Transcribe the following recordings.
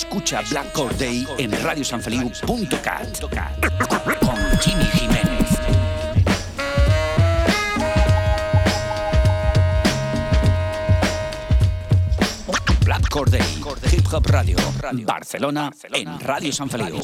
Escucha Black Day en radiosanfeliu.cat con Jimmy Jiménez. Black Day, Hip Hop Radio, Barcelona, en Radio San Feliu.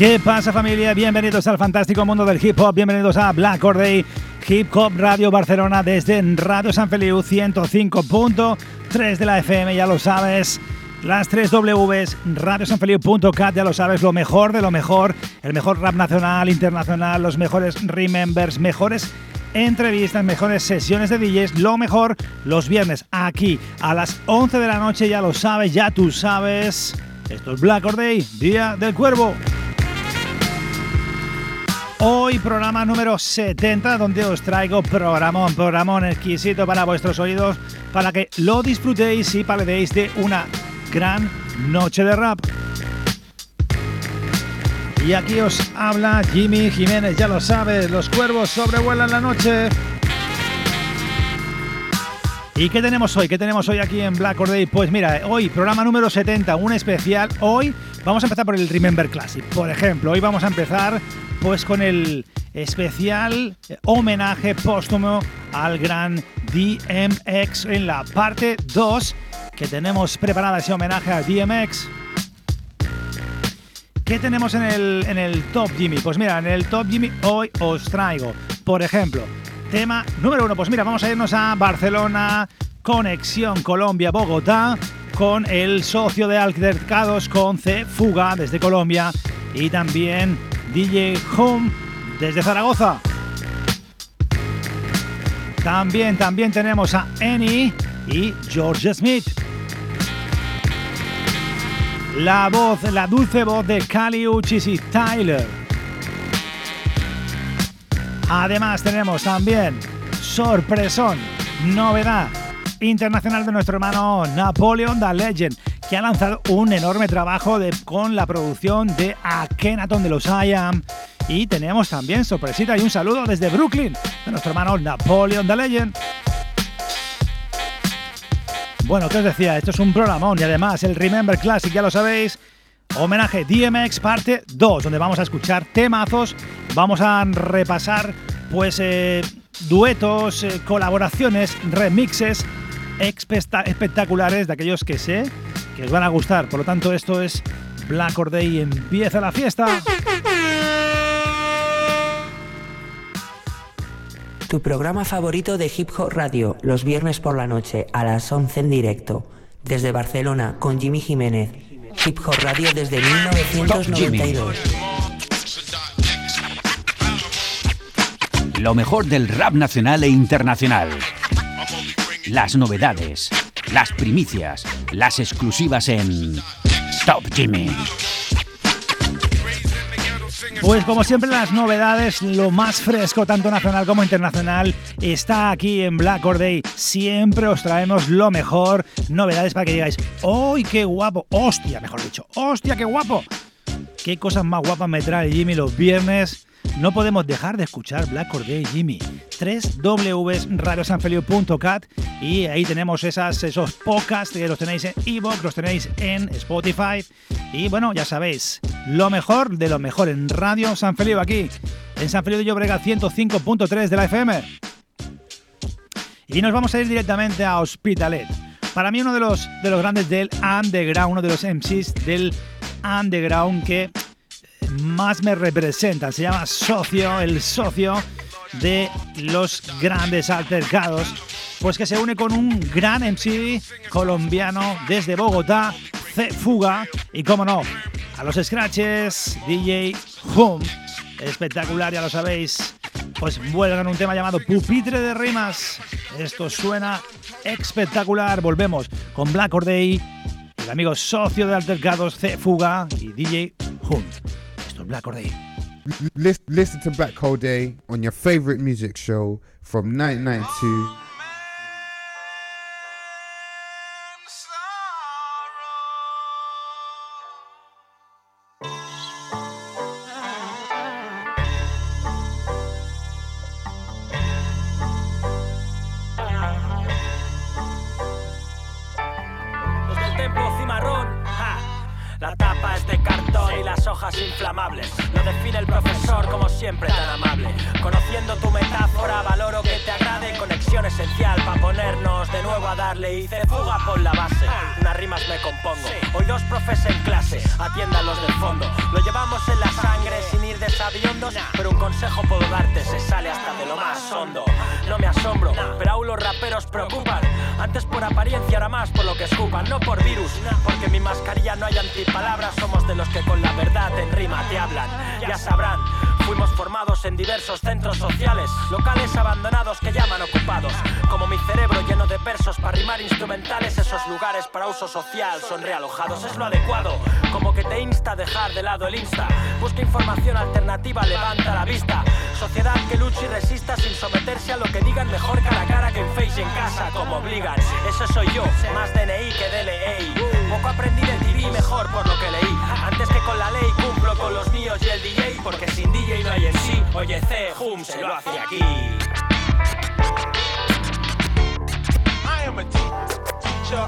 ¿Qué pasa familia? Bienvenidos al fantástico mundo del hip hop, bienvenidos a Black Day Hip Hop Radio Barcelona desde Radio San Feliu 105.3 de la FM, ya lo sabes. Las 3 Ws, radiosanfeliu.cat, ya lo sabes, lo mejor de lo mejor, el mejor rap nacional, internacional, los mejores remembers, mejores entrevistas, mejores sesiones de DJs, lo mejor los viernes aquí a las 11 de la noche, ya lo sabes, ya tú sabes. Esto es Black Day, Día del Cuervo. Hoy programa número 70 donde os traigo programón, programón exquisito para vuestros oídos para que lo disfrutéis y paledéis de una gran noche de rap. Y aquí os habla Jimmy Jiménez, ya lo sabes, los cuervos sobrevuelan la noche. ¿Y qué tenemos hoy? ¿Qué tenemos hoy aquí en Black Day? Pues mira, hoy programa número 70, un especial. Hoy vamos a empezar por el Remember Classic. Por ejemplo, hoy vamos a empezar pues con el especial homenaje póstumo al gran DMX en la parte 2 que tenemos preparada ese homenaje a DMX. ¿Qué tenemos en el, en el Top Jimmy? Pues mira, en el Top Jimmy hoy os traigo, por ejemplo, tema número uno. Pues mira, vamos a irnos a Barcelona, Conexión Colombia-Bogotá, con el socio de Altercados con C Fuga desde Colombia y también DJ Home desde Zaragoza. También, también tenemos a Annie y George Smith. La voz, la dulce voz de Cali Uchis y Tyler. Además tenemos también sorpresón, novedad internacional de nuestro hermano Napoleon the Legend que ha lanzado un enorme trabajo con la producción de Akenaton de los IAM. Y tenemos también sorpresita y un saludo desde Brooklyn de nuestro hermano Napoleon the Legend. Bueno, ¿qué os decía? Esto es un programón y además el Remember Classic, ya lo sabéis. Homenaje DMX parte 2, donde vamos a escuchar temazos, vamos a repasar pues eh, duetos, eh, colaboraciones, remixes espectaculares de aquellos que sé que os van a gustar. Por lo tanto, esto es Black Or Day empieza la fiesta. Tu programa favorito de Hip Hop Radio, los viernes por la noche a las 11 en directo, desde Barcelona con Jimmy Jiménez. Hip Hop Radio desde 1992. Lo mejor del rap nacional e internacional. Las novedades las primicias, las exclusivas en Top Jimmy. Pues como siempre las novedades, lo más fresco, tanto nacional como internacional, está aquí en Black Or Day. Siempre os traemos lo mejor, novedades para que digáis, ¡Uy, qué guapo! ¡Hostia, mejor dicho! ¡Hostia, qué guapo! ¿Qué cosas más guapas me trae Jimmy los viernes? No podemos dejar de escuchar Black Day Jimmy. 3 www.radiosanfelio.cat y ahí tenemos esas, esos podcasts que los tenéis en Evox, los tenéis en Spotify y bueno, ya sabéis, lo mejor de lo mejor en Radio San Feliu aquí, en San Feliu de Llobrega 105.3 de la FM. Y nos vamos a ir directamente a Hospitalet. Para mí uno de los, de los grandes del underground, uno de los MCs del underground que más me representa. Se llama Socio, el socio de los grandes altercados. Pues que se une con un gran MC colombiano desde Bogotá, C Fuga y, como no, a los scratches DJ Home. Espectacular, ya lo sabéis. Pues vuelven un tema llamado Pupitre de Rimas. Esto suena espectacular. Volvemos con Black Day, el amigo socio de Altercados C Fuga y DJ Home. Esto es Black Day. Listen to Black Day on your favorite music show from 1992. clase hice fuga por la base. Unas rimas me compongo. Hoy dos profes en clase, atiendan los del fondo. Lo llevamos en la sangre sin ir desaviondos. pero un consejo puedo darte, se sale hasta de lo más hondo. No me asombro, pero aún los raperos preocupan. Antes por apariencia, ahora más por lo que escupan, no por virus, porque en mi mascarilla no hay antipalabras. Somos de los que con la verdad en rima te hablan. Ya sabrán social son realojados, es lo adecuado. Como que te insta a dejar de lado el insta. Busca información alternativa, levanta la vista. Sociedad que lucha y resista sin someterse a lo que digan mejor cara a cara que en Face en casa, como obligan. Ese soy yo, más DNI que DLA. Poco aprendí de TV, mejor por lo que leí. Antes que con la ley cumplo con los míos y el DJ, porque sin DJ no hay en sí. Oye, C, hum, se lo hace aquí. I am a teacher.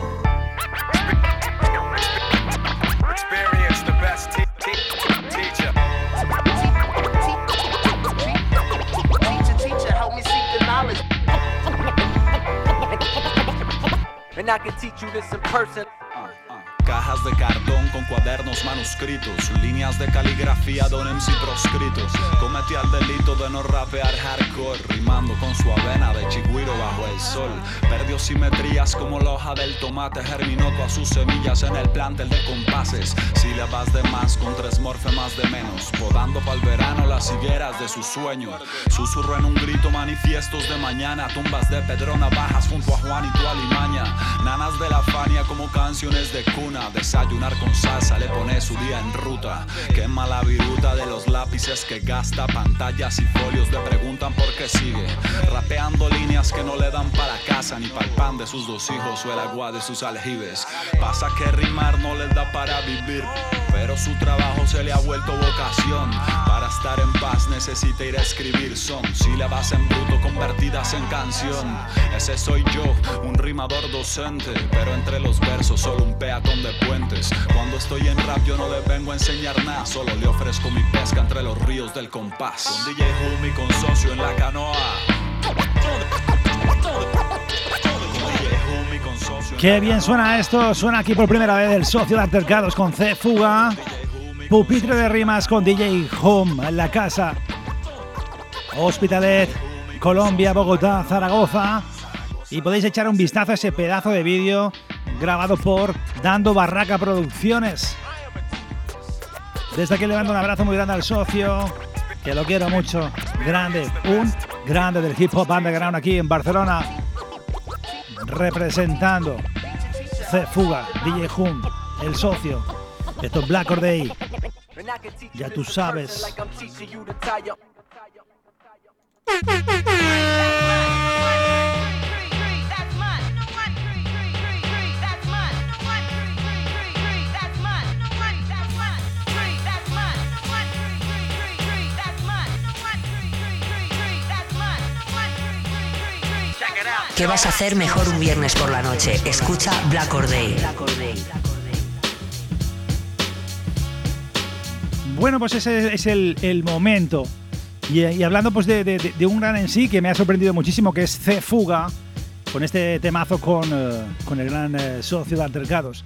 Experience the best teacher. Teacher, teacher, help me seek the knowledge. And I can teach you this in person. Cajas de cartón con cuadernos manuscritos, líneas de caligrafía de un MC proscrito. Cometí el delito de no rapear hardcore, rimando con su avena de chigüiro bajo el sol. Perdió simetrías como la hoja del tomate, germinó todas sus semillas en el plantel de compases. Sílabas de más con tres morfemas de menos, podando para el verano las higueras de su sueño. Susurro en un grito manifiestos de mañana, tumbas de pedrona bajas junto a Juanito Alimaña. Nanas de la Fania como canciones de cuna Desayunar con salsa le pone su día en ruta. Quema la viruta de los lápices que gasta. Pantallas y folios le preguntan por qué sigue. Rapeando líneas que no le dan para casa ni para el pan de sus dos hijos o el agua de sus aljibes. Pasa que rimar no les da para vivir. Pero su trabajo se le ha vuelto vocación. Para estar en paz necesita ir a escribir son sílabas en bruto convertidas en canción. Ese soy yo, un rimador docente. Pero entre los versos solo un peatón de puentes. Cuando estoy en rap yo no le vengo a enseñar nada. Solo le ofrezco mi pesca entre los ríos del compás. Con DJ Humi con socio en la canoa. Qué bien suena esto, suena aquí por primera vez el socio de Altercados con C Fuga, pupitre de rimas con DJ Home en la casa, Hospitalet, Colombia, Bogotá, Zaragoza. Y podéis echar un vistazo a ese pedazo de vídeo grabado por Dando Barraca Producciones. Desde aquí le mando un abrazo muy grande al socio, que lo quiero mucho, grande, un grande del hip hop underground aquí en Barcelona representando C Fuga, DJ el socio. Esto es Black or Day. Ya tú sabes. ¿Qué vas a hacer mejor un viernes por la noche? Escucha Black Or. Bueno, pues ese es el, momento. Y, hablando pues de, un gran en sí que me ha sorprendido muchísimo, que es C Fuga, con este temazo con, eh, el gran eh, socio de Altercados.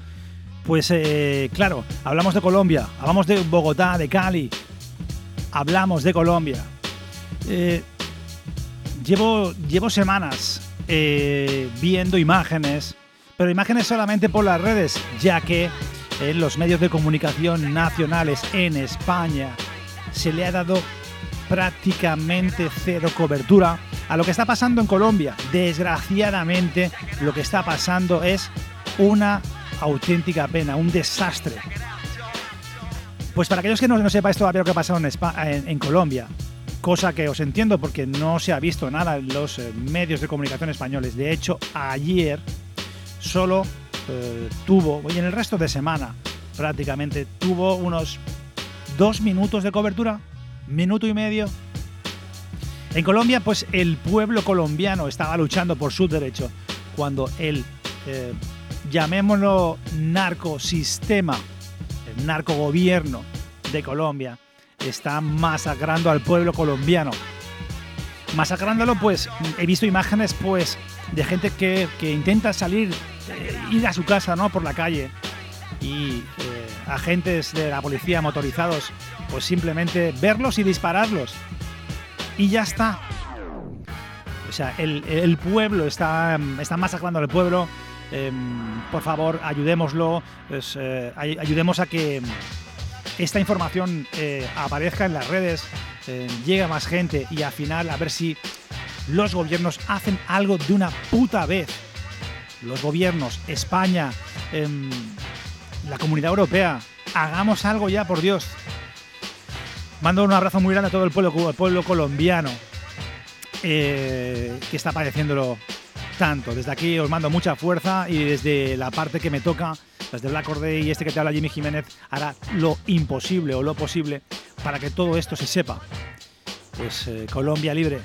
Pues eh, claro, hablamos de Colombia, hablamos de Bogotá, de Cali, hablamos de Colombia. llevo, llevo semanas eh, viendo imágenes, pero imágenes solamente por las redes, ya que en los medios de comunicación nacionales en España se le ha dado prácticamente cero cobertura a lo que está pasando en Colombia. Desgraciadamente, lo que está pasando es una auténtica pena, un desastre. Pues para aquellos que no, no sepáis todavía lo que ha pasado en, Colombia, cosa que os entiendo porque no se ha visto nada en los eh, medios de comunicación españoles. De hecho, ayer solo eh, tuvo, y en el resto de semana prácticamente, tuvo unos dos minutos de cobertura, minuto y medio. En Colombia, pues el pueblo colombiano estaba luchando por su derecho cuando el, eh, llamémoslo, narcosistema, el narcogobierno de Colombia, está masacrando al pueblo colombiano. Masacrándolo, pues he visto imágenes, pues, de gente que, intenta salir, eh, ir a su casa, ¿no? Por la calle y eh, agentes de la policía motorizados, pues simplemente verlos y dispararlos. Y ya está. O sea, el, pueblo está, está masacrando al pueblo. Em, por favor, ayudémoslo. Pues, eh, ayudemos a que esta información eh, aparezca en las redes, llegue a más gente y al final a ver si los gobiernos hacen algo de una puta vez. Los gobiernos, España, em, la comunidad europea, hagamos algo ya, por Dios. Mando un abrazo muy grande a todo el pueblo, pueblo colombiano eh, que está padeciéndolo tanto. Desde aquí os mando mucha fuerza y desde la parte que me toca, desde Black Day y este que te habla Jimmy Jiménez, hará lo imposible o lo posible para que todo esto se sepa. Pues eh, Colombia libre.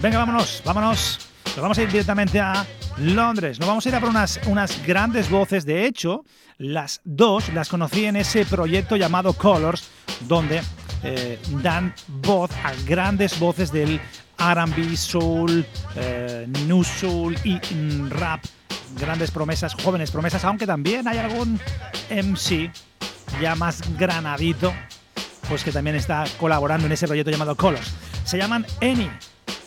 Venga, vámonos, vámonos. Nos vamos a ir directamente a Londres. Nos vamos a ir a por unas, unas grandes voces. De hecho, las dos las conocí en ese proyecto llamado Colors, donde eh, dan voz a grandes voces del RB, soul, eh, new soul y mm, rap. Grandes promesas, jóvenes promesas, aunque también hay algún MC ya más granadito, pues que también está colaborando en ese proyecto llamado Colors. Se llaman Any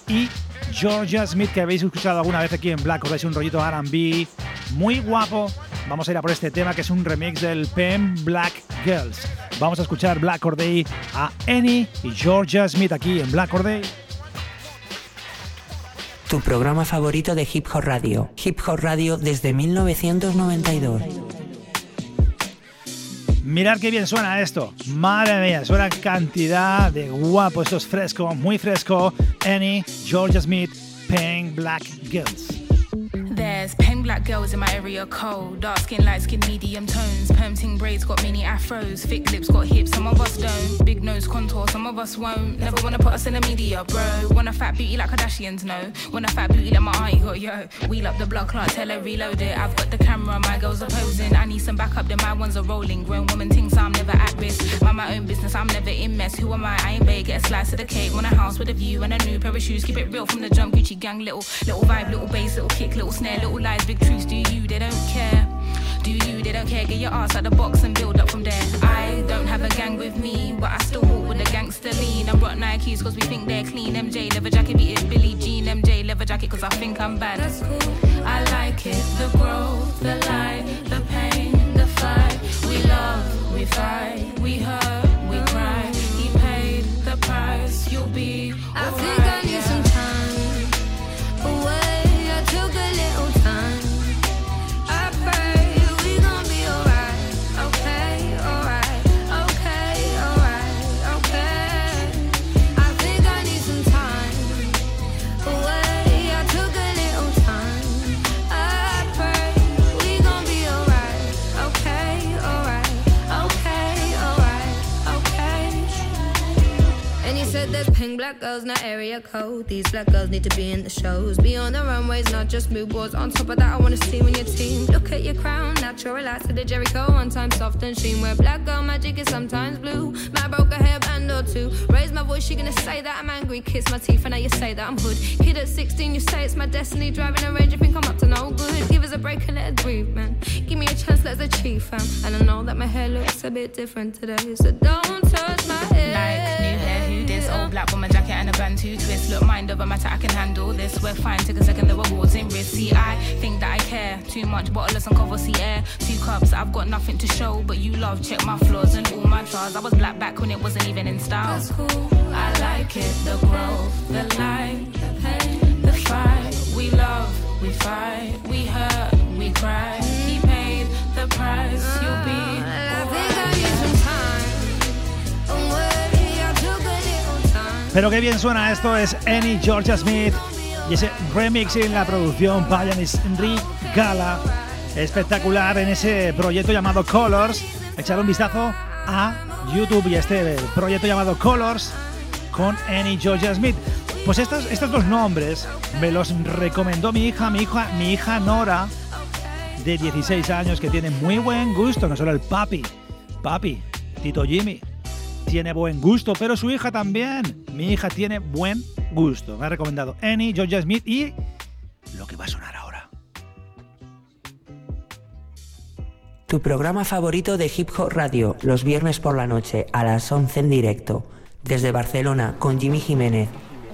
y Georgia Smith, que habéis escuchado alguna vez aquí en Black, os un rollito RB muy guapo. Vamos a ir a por este tema que es un remix del Pen Black Girls. Vamos a escuchar Black Corday a Annie y Georgia Smith aquí en Black Corday. Tu programa favorito de Hip Hop Radio. Hip Hop Radio desde 1992. Mirad qué bien suena esto. Madre mía, suena cantidad de guapo. Esto es fresco, muy fresco. Annie, Georgia Smith, Pink Black Girls. There's pen black girls in my area cold. Dark skin, light skin, medium tones. Perm braids got mini afros. Thick lips got hips, some of us don't. Big nose contour, some of us won't. Never wanna put us in the media, bro. Want a fat beauty like Kardashians, no. Want a fat beauty like my auntie got, yo. Wheel up the block clock, tell her reload it. I've got the camera, my girls are posing. I need some backup, then my ones are rolling. Grown woman things, I'm never at risk. Mind my own business, I'm never in mess. Who am I? I ain't big, get a slice of the cake. Want a house with a view and a new pair of shoes. Keep it real from the jump, Gucci gang. Little, little vibe, little bass, little kick, little snare, little lies, big truths, do you? They don't care. Do you? They don't care. Get your ass out the box and build up from there. I don't have a gang with me, but I still walk with a gangster lean. I brought Nikes cause we think they're clean. MJ leather jacket, beat it Billie Jean. MJ leather jacket cause I think I'm bad. That's cool. I like it. The growth, the light, the pain, the fight. We love, we fight, we hurt, we cry. He paid the price. You'll be. I think I need some time away took a little Pink black girls, not area code. These black girls need to be in the shows. Be on the runways, not just mood boards. On top of that, I wanna see when your team. Look at your crown, natural relax to the Jericho. One time soft and sheen. Where black girl magic is sometimes blue. My broke a hairband or two. Raise my voice, she gonna say that I'm angry. Kiss my teeth, and now you say that I'm hood. Kid at 16, you say it's my destiny. Driving a range, you think I'm up to no good. Give us a break and let us breathe, man. Give me a chance, let's achieve, fam. And I know that my hair looks a bit different today. So don't touch my hair. Black woman jacket and a band to twist. Look, mind over matter, I can handle this. We're fine, take a second, the awards in risk. See, I think that I care. care. Too much bottleless and cover see air. Two cups, I've got nothing to show, but you love. Check my flaws and all my trials. I was black back when it wasn't even in style. That's cool. I like it. The growth, the light, the pain, the fight. We love, we fight, we hurt, we cry. He paid the price. You'll be. Pero qué bien suena esto, es Annie Georgia Smith y ese remix en la producción Payanis Gala. Espectacular en ese proyecto llamado Colors. Echar un vistazo a YouTube y este proyecto llamado Colors con Annie Georgia Smith. Pues estos, estos dos nombres me los recomendó mi hija, mi hija, mi hija Nora, de 16 años, que tiene muy buen gusto, no solo el papi, papi, Tito Jimmy, tiene buen gusto, pero su hija también. Mi hija tiene buen gusto. Me ha recomendado Annie, Georgia Smith y lo que va a sonar ahora. Tu programa favorito de Hip Hop Radio, los viernes por la noche a las 11 en directo, desde Barcelona con Jimmy Jiménez.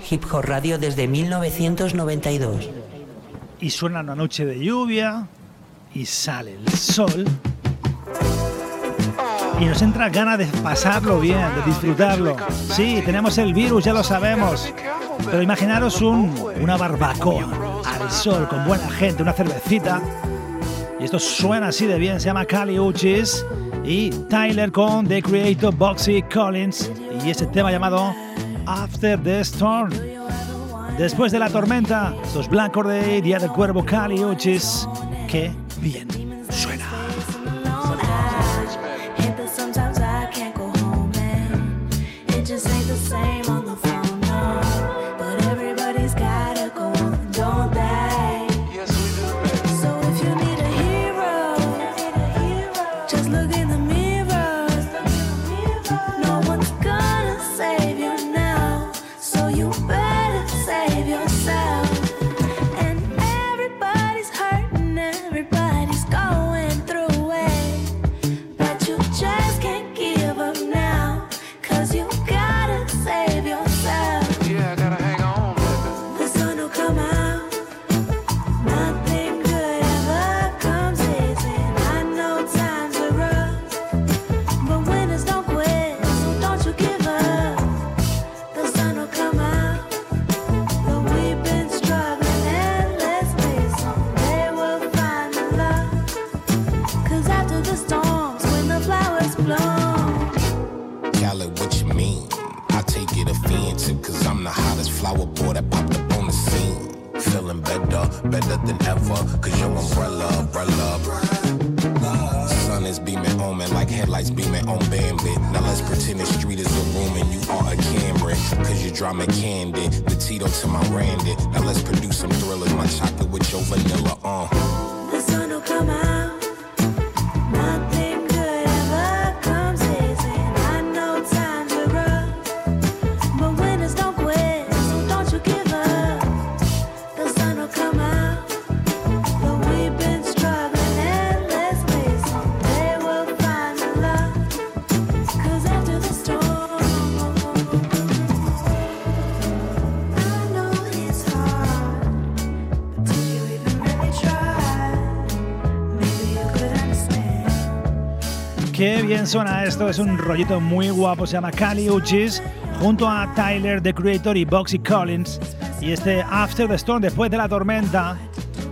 Hip Hop Radio desde 1992. Y suena una noche de lluvia y sale el sol y nos entra ganas de pasarlo bien, de disfrutarlo. Sí, tenemos el virus, ya lo sabemos. Pero imaginaros un, una barbacoa al sol con buena gente, una cervecita. Y esto suena así de bien, se llama Cali Uchis y Tyler con The Creator Boxy Collins y ese tema llamado After the Storm. Después de la tormenta, estos Black Day, Día del Cuervo Cali Uchis. Qué bien Qué bien suena esto, es un rollito muy guapo, se llama Cali Uchis, junto a Tyler, The Creator y Boxy Collins. Y este After the Storm, después de la tormenta,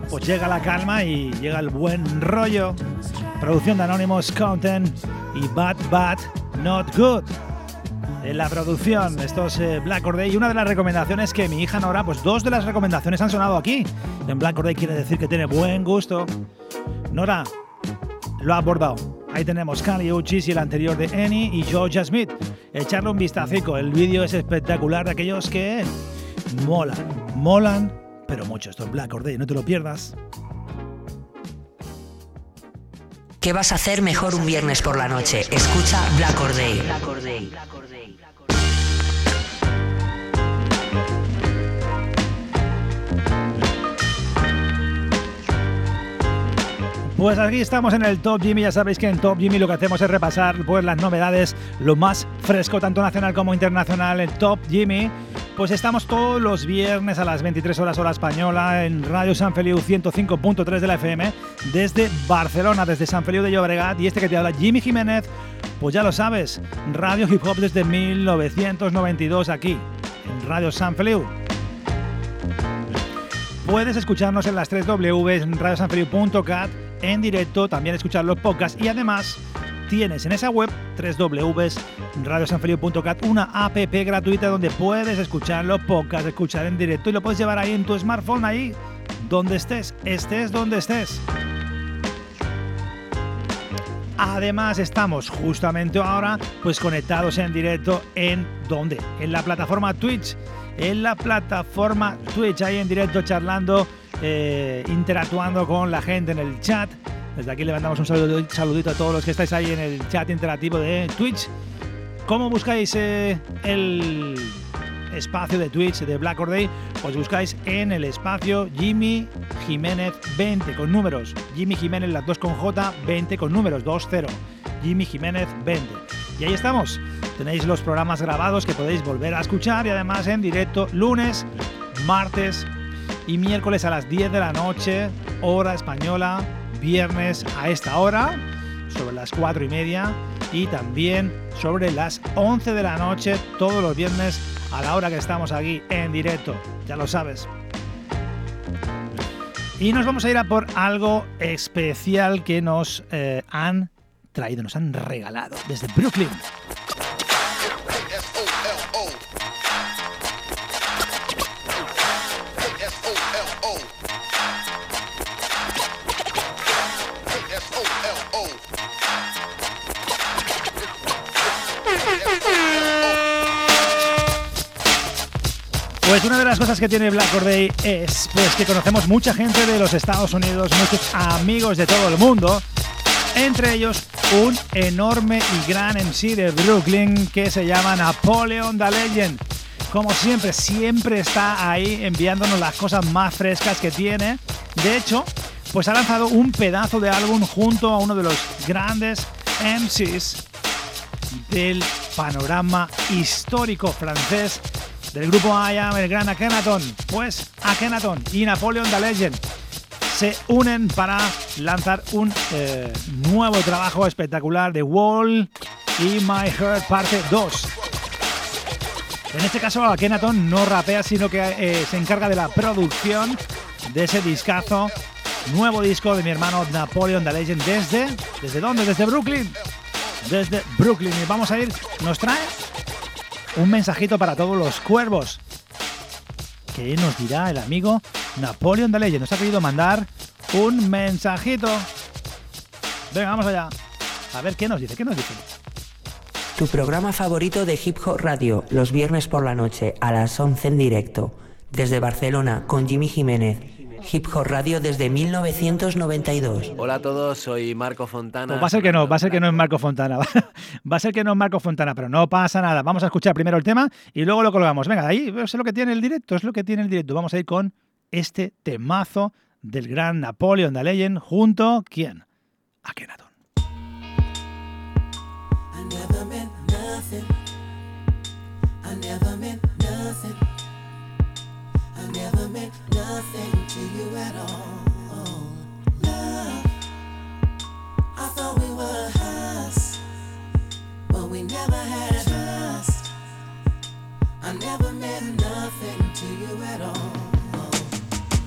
pues llega la calma y llega el buen rollo. Producción de Anonymous Content y Bad Bad Not Good. En la producción, estos eh, Black Or Y una de las recomendaciones que mi hija Nora, pues dos de las recomendaciones han sonado aquí. En Black Or quiere decir que tiene buen gusto. Nora, lo ha abordado. Ahí tenemos Kali Uchis y el anterior de Annie y Georgia Smith. Echarle un vistazo, el vídeo es espectacular de aquellos que molan, molan, pero mucho. Esto es Black Or no te lo pierdas. ¿Qué vas a hacer mejor un viernes por la noche? Escucha Black Or Day. Pues aquí estamos en el Top Jimmy, ya sabéis que en Top Jimmy lo que hacemos es repasar pues las novedades, lo más fresco tanto nacional como internacional, el Top Jimmy Pues estamos todos los viernes a las 23 horas hora española en Radio San Feliu 105.3 de la FM desde Barcelona, desde San Feliu de Llobregat y este que te habla Jimmy Jiménez, pues ya lo sabes, Radio Hip Hop desde 1992 aquí en Radio San Feliu. Puedes escucharnos en las 3 W en directo, también escuchar los podcasts y además tienes en esa web www.radiosanfeliu.cat una app gratuita donde puedes escuchar los podcasts, escuchar en directo y lo puedes llevar ahí en tu smartphone, ahí donde estés, estés donde estés. Además estamos justamente ahora pues conectados en directo en donde? En la plataforma Twitch. En la plataforma Twitch, ahí en directo charlando, eh, interactuando con la gente en el chat. Desde aquí le mandamos un saludito, a todos los que estáis ahí en el chat interactivo de Twitch. ¿Cómo buscáis eh, el espacio de Twitch de Black Or Day? Pues buscáis en el espacio Jimmy Jiménez 20 con números. Jimmy Jiménez las dos con J, 20 con números, 2-0. Jimmy Jiménez 20. Y ahí estamos. Tenéis los programas grabados que podéis volver a escuchar y además en directo lunes, martes y miércoles a las 10 de la noche, hora española, viernes a esta hora, sobre las 4 y media, y también sobre las 11 de la noche, todos los viernes a la hora que estamos aquí en directo, ya lo sabes. Y nos vamos a ir a por algo especial que nos eh, han traído, nos han regalado desde Brooklyn. Pues una de las cosas que tiene Black Day es pues que conocemos mucha gente de los Estados Unidos, muchos amigos de todo el mundo, entre ellos un enorme y gran MC de Brooklyn que se llama Napoleon the Legend. Como siempre, siempre está ahí enviándonos las cosas más frescas que tiene. De hecho, pues ha lanzado un pedazo de álbum junto a uno de los grandes MCs del panorama histórico francés del grupo I Am, el gran Akhenaton. Pues Akhenaton y Napoleon the Legend se unen para lanzar un eh, nuevo trabajo espectacular de Wall y My Heart parte 2. En este caso Akhenaton no rapea, sino que eh, se encarga de la producción de ese discazo. Nuevo disco de mi hermano Napoleon the Legend desde... ¿Desde dónde? Desde Brooklyn. Desde Brooklyn. Y vamos a ir... Nos trae un mensajito para todos los cuervos. ¿Qué nos dirá el amigo Napoleon de Leyes? Nos ha querido mandar un mensajito. Venga, vamos allá. A ver qué nos dice, qué nos dice. Tu programa favorito de Hip Hop Radio, los viernes por la noche a las 11 en directo, desde Barcelona con Jimmy Jiménez Hip Hop Radio desde 1992. Hola a todos, soy Marco Fontana. Pues va a ser que no, va a ser que no es Marco Fontana. Va a ser que no es Marco Fontana, pero no pasa nada. Vamos a escuchar primero el tema y luego lo colgamos. Venga, ahí es lo que tiene el directo, es lo que tiene el directo. Vamos a ir con este temazo del gran Napoleon de Legend junto, ¿quién? A Kenaton. Never had trust. I never meant nothing to you at all.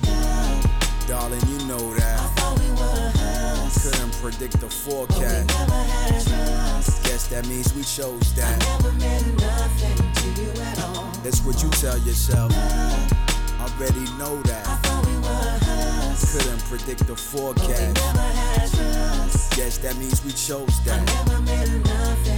Love, Darling, you know that. I thought we were a house, couldn't predict the forecast. But we never had trust. Guess that means we chose that. I never meant nothing to you at all. That's what you tell yourself. Love, already know that. I thought we were Couldn't predict the forecast. But we never had trust. Guess that means we chose that. I never meant nothing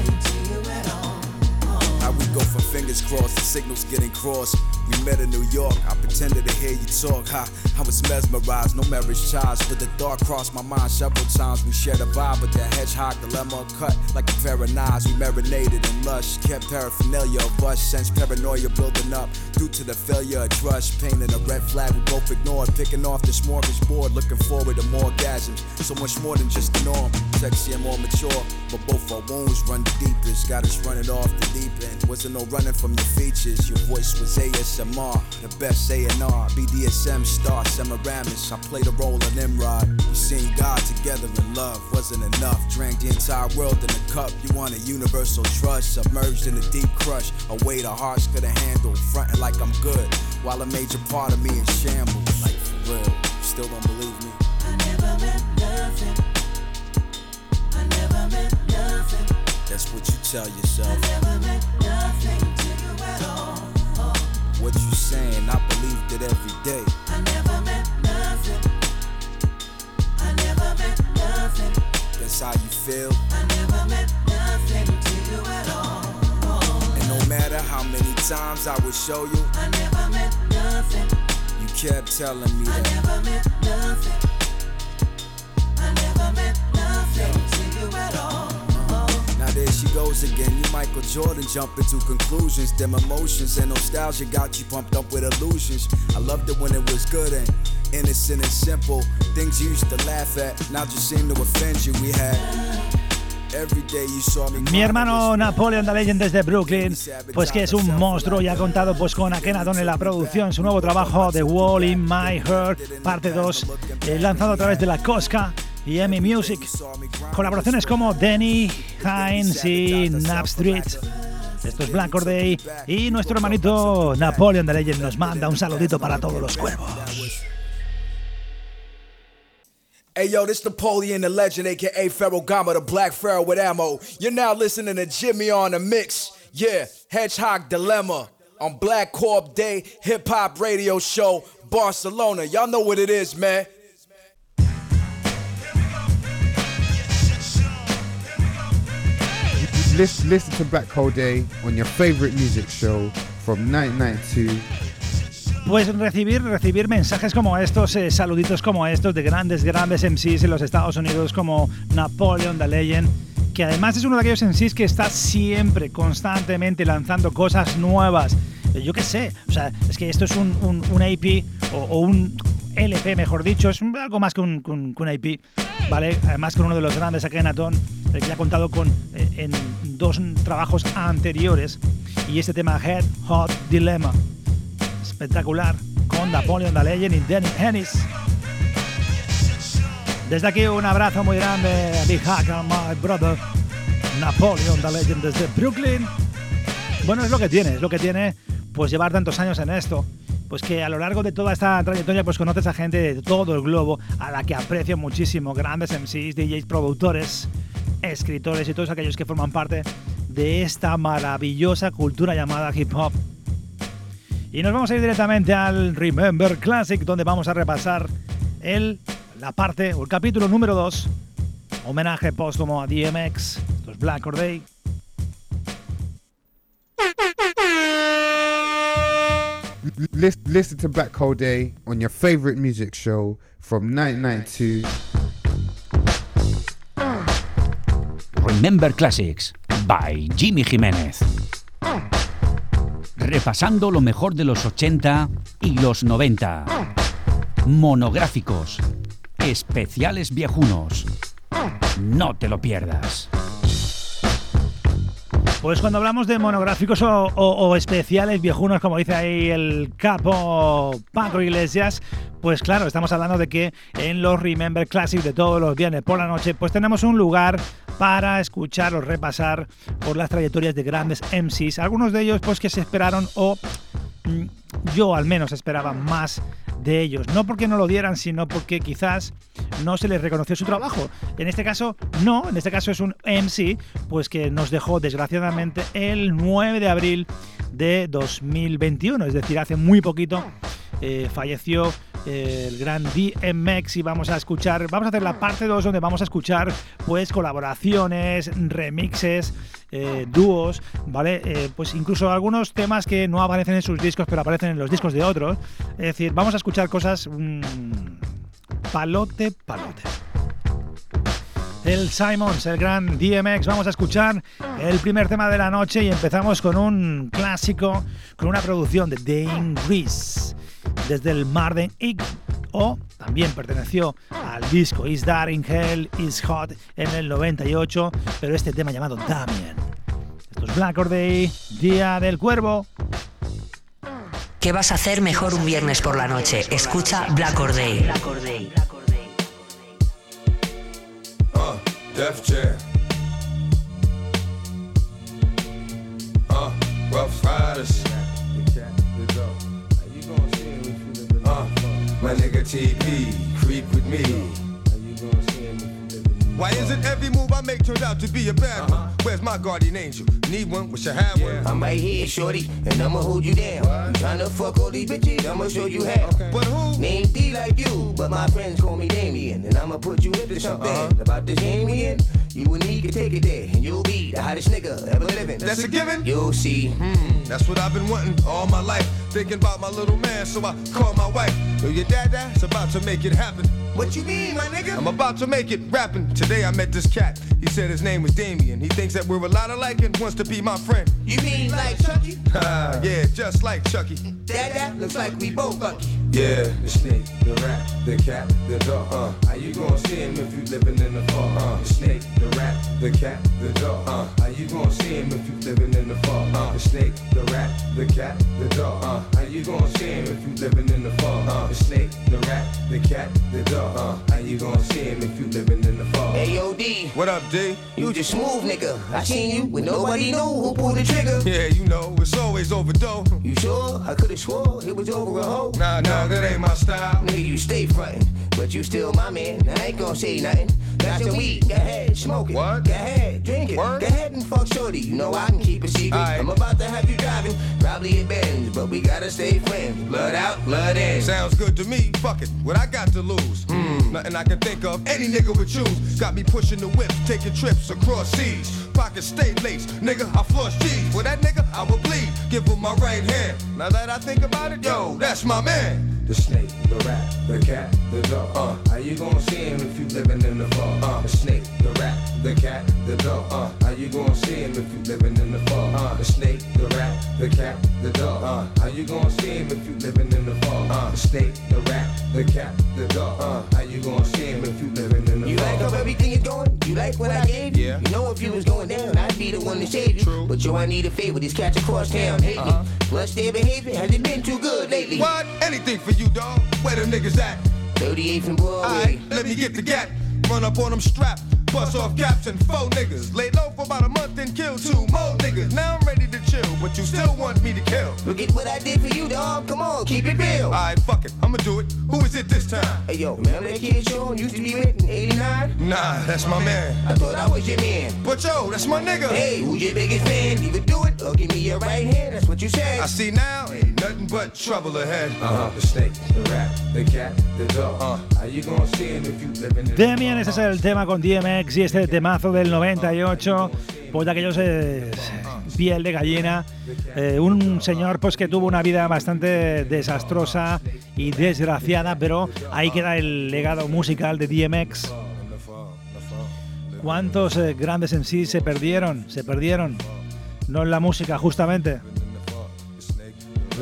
from fingers crossed the signals getting crossed. We met in New York, I pretended to hear you talk. Ha, I was mesmerized, no marriage ties, but the thought crossed my mind several times. We shared a vibe, but the hedgehog dilemma cut like a pair. We marinated in lush, kept paraphernalia of us, sense paranoia building up due to the failure of trust. Painting a red flag we both ignored, picking off the smorgasbord, looking forward to more orgasms. So much more than just the norm, sexy and more mature, but both our wounds run the deepest. Got us running off the deep end. Wasn't no running from your features. Your voice was ASMR, the best A&R. BDSM star, Semiramis. I played a role in Nimrod. We seen God together in love. Wasn't enough. Drank the entire world in a cup. You want a universal trust. Submerged in a deep crush. A weight our hearts couldn't handle. Fronting like I'm good. While a major part of me in shambles. Like for real. Still don't believe That's what you tell yourself. I never meant nothing to you at all. What you saying, I believed it every day. I never meant nothing. I never meant nothing. That's how you feel. I never meant nothing to you at all. And no matter how many times I would show you, I never meant nothing. you kept telling me I never meant nothing. I never meant nothing to you at all. There she goes again. You Michael Jordan jumping to conclusions. Them emotions and nostalgia got you pumped up with illusions. I loved it when it was good and innocent and simple. Things you used to laugh at now just seem to offend you. We had. Mi hermano Napoleon the Legend desde Brooklyn, pues que es un monstruo y ha contado pues con Akenaton en la producción, su nuevo trabajo The Wall in My Heart, parte 2, eh, lanzado a través de la Cosca y EMI Music. Colaboraciones como Danny Hines y Napstreet. Esto es Black Day y nuestro hermanito Napoleon the Legend nos manda un saludito para todos los cuervos. Hey yo, this Napoleon the Legend, aka Pharaoh Gama, the Black Pharaoh with ammo. You're now listening to Jimmy on the mix. Yeah, Hedgehog Dilemma on Black Corp Day Hip Hop Radio Show, Barcelona. Y'all know what it is, man. Listen, listen to Black Hole Day on your favorite music show from 1992. Pues recibir, recibir mensajes como estos, eh, saluditos como estos de grandes, grandes MCs en los Estados Unidos como Napoleon the Legend, que además es uno de aquellos MCs que está siempre, constantemente lanzando cosas nuevas. Eh, Yo qué sé, o sea, es que esto es un, un, un AP o, o un LP, mejor dicho, es algo más que un, que un- que un IP, ¿vale? Además con uno de los grandes, Akhenaton, el que ya ha contado con, eh, en dos trabajos anteriores, y este tema Head Hot Dilemma espectacular con Napoleon the Legend y Danny Hennis. Desde aquí un abrazo muy grande a Big Hack my brother Napoleon the Legend desde Brooklyn. Bueno, es lo que tiene, es lo que tiene pues llevar tantos años en esto. Pues que a lo largo de toda esta trayectoria pues conoces a gente de todo el globo a la que aprecio muchísimo, grandes MCs, DJs, productores, escritores y todos aquellos que forman parte de esta maravillosa cultura llamada hip hop. Y nos vamos a ir directamente al Remember Classic, donde vamos a repasar el, la parte o el capítulo número 2, homenaje póstumo a DMX, es Black or. Listen, to Black Hole Day on your favorite music show from 1992. Remember Classics by Jimmy Jiménez. Repasando lo mejor de los 80 y los 90. Monográficos. Especiales viejunos. No te lo pierdas. Pues cuando hablamos de monográficos o, especiales viejunos, como dice ahí el capo Paco Iglesias, pues claro, estamos hablando de que en los Remember Classic de todos los viernes por la noche, pues tenemos un lugar para escuchar o repasar por las trayectorias de grandes MCs. Algunos de ellos, pues que se esperaron o yo al menos esperaba más de ellos. No porque no lo dieran, sino porque quizás no se les reconoció su trabajo. En este caso, no, en este caso es un MC, pues que nos dejó desgraciadamente el 9 de abril de 2021, es decir, hace muy poquito eh, falleció el gran DMX y vamos a escuchar, vamos a hacer la parte 2 donde vamos a escuchar pues colaboraciones, remixes eh, dúos, ¿vale? Eh, pues incluso algunos temas que no aparecen en sus discos, pero aparecen en los discos de otros. Es decir, vamos a escuchar cosas mm, palote, palote. El Simons, el gran DMX. Vamos a escuchar el primer tema de la noche y empezamos con un clásico, con una producción de Dane Reese desde el Marden Ig o también perteneció al disco Is That in Hell Is Hot en el 98, pero este tema llamado Damien. Esto es Black Or Day, Día del Cuervo. ¿Qué vas a hacer mejor un viernes por la noche? Escucha Black Or Day. Def Jam. Uh, Rough Riders. Uh, my nigga TP, creep with me. Why is it every move I make turned out to be a bad one? Where's my guardian angel? Need one? Wish I had one. I'm right here, shorty, and I'ma hold you down. You tryna fuck all these bitches? I'ma show you how. But who? Name D like you, but my friends call me Damien, and I'ma put you into something Uh-huh. about this Damien. You and me can take it there, and you'll be the hottest nigga ever living. That's a given? You'll see. Hmm, that's what I've been wanting all my life. Thinking about my little man, so I call my wife. Yo, your dad, dad's about to make it happen. What you mean, my nigga? I'm about to make it rapping. Today I met this cat. He said his name was Damien. He thinks that we're a lot alike and wants to be my friend. You mean like Chucky? Ah, yeah, just like Chucky. Dad, that looks like we both lucky. Yeah, the snake, the rat, the cat, the dog. Uh, how you gonna see him if you living in the fog? Uh, the snake, the rat, the cat, the dog. Uh, how you gonna see him if you living in the fog? Uh, the snake, the rat, the cat, the dog. Uh, how you gonna see him if you living in the fog? Uh, the snake, the rat, the cat, the dog. Uh, how you gonna see him if you living in the fog? AOD. What up, D? You just smooth nigga. I seen you when nobody knew who pulled the trigger. Yeah, you know, it's always overdose. You sure? I could've swore it was over a hoe. Nah, nah, that ain't my style. Nigga, you stay frontin', but you still my man. I ain't gon' say nothing. Got some weed, go ahead, smoke it. What? Go ahead, drink it. Word? Go ahead and fuck shorty. You know I can keep a secret. Aight. I'm about to have you driving, probably a Benz, but we gotta stay friends. Blood out, blood in. Sounds good to me. Fuck it. What I got to lose? Hmm. Nothing I can think of. Any nigga would choose. Got me pushing the whip, taking trips across seas. Pockets stay laced. Nigga, I flush G's. For that Give him my right hand. Now that I think about it, yo, that's my man. The snake, the rat, the cat, the dog. Uh, how you gonna see him if you living in the fog? Uh, the snake, the rat, the cat, the dog. Uh, how you gonna see him if you living in the fog? Uh, the snake, the rat, the cat, the dog. Uh, how you gonna see him if you living in the fog? Uh, the snake, the rat, the cat, the dog. Uh, how you gonna see him if you living in the You fog? like how everything is going? You like what I gave you? Yeah. You know if you was going down, I'd be the one to save you. True. But yo, I need a favor. These cats across town Uh-huh. Plus their behavior hasn't been too good lately. What? Anything for you, dog. Where them niggas at? 38th and Broadway. Alright, let me get the gat. Run up on them strap. Bust off caps and four niggas. Lay low for about a month and kill two more niggas. Now I'm ready to chill, but you still want me to kill. Look at what I did for you, dog. Come on, keep it real. Alright, fuck it. I'ma do it. Who is it this time? Hey yo, remember that kid Sean used to be with in 89? Nah, that's my man. I thought I was your man. But yo, that's my nigga. Hey, who's your biggest fan? Either do it or give me your right hand. That's what you said. I see now, ain't nothing but trouble ahead. Uh-huh. The snake, the rat, the cat, the dog. Uh, how you gonna see him if you live in the Demian, ese es el tema con DMX y este temazo del 98, pues de aquellos eh, piel de gallina. Eh, un señor pues que tuvo una vida bastante desastrosa y desgraciada, pero ahí queda el legado musical de DMX. ¿Cuántos eh, grandes en sí se perdieron? Se perdieron. No en la música, justamente.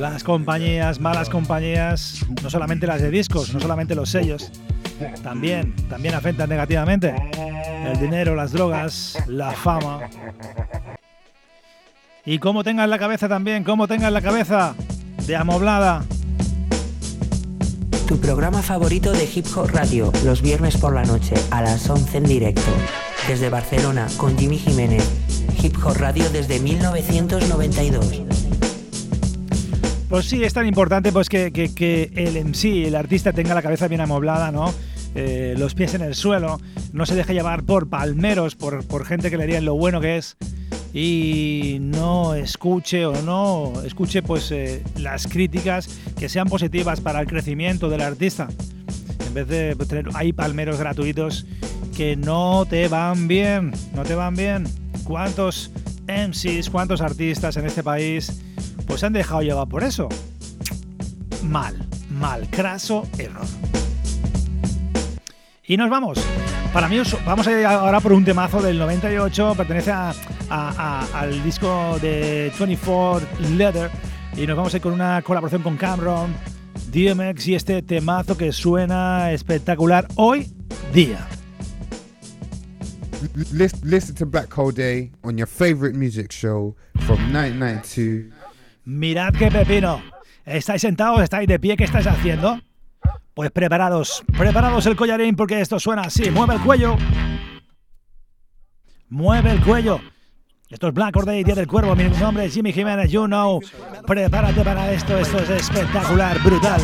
Las compañías, malas compañías, no solamente las de discos, no solamente los sellos, también, también afectan negativamente. El dinero, las drogas, la fama. Y cómo tengas la cabeza también, cómo tengas la cabeza de amoblada. Tu programa favorito de Hip Hop Radio, los viernes por la noche, a las 11 en directo. Desde Barcelona, con Jimmy Jiménez. Hip Hop Radio desde 1992. Pues sí, es tan importante pues que, el MC, el artista, tenga la cabeza bien amoblada, ¿no? Eh, los pies en el suelo, no se deje llevar por palmeros, por, gente que le digan lo bueno que es y no escuche o no escuche pues eh, las críticas que sean positivas para el crecimiento del artista. En vez de tener, hay palmeros gratuitos que no te van bien, no te van bien. ¿Cuántos MCs, cuántos artistas en este país pues se han dejado llevar por eso. Mal, mal, craso error. Y nos vamos. Para mí, os- vamos a ir ahora por un temazo del 98, pertenece a- al disco de 24 Leather. Y nos vamos a ir con una colaboración con Cameron, DMX y este temazo que suena espectacular hoy día. Listen to Black Hole Day on your favorite music show from 1992. Mirad qué pepino. ¿Estáis sentados? ¿Estáis de pie? ¿Qué estáis haciendo? Pues preparados, preparados el collarín porque esto suena así. Mueve el cuello. Mueve el cuello. Esto es Black Or Day, Día del Cuervo. Mi nombre es Jimmy Jiménez, you know. Prepárate para esto, esto es espectacular, brutal.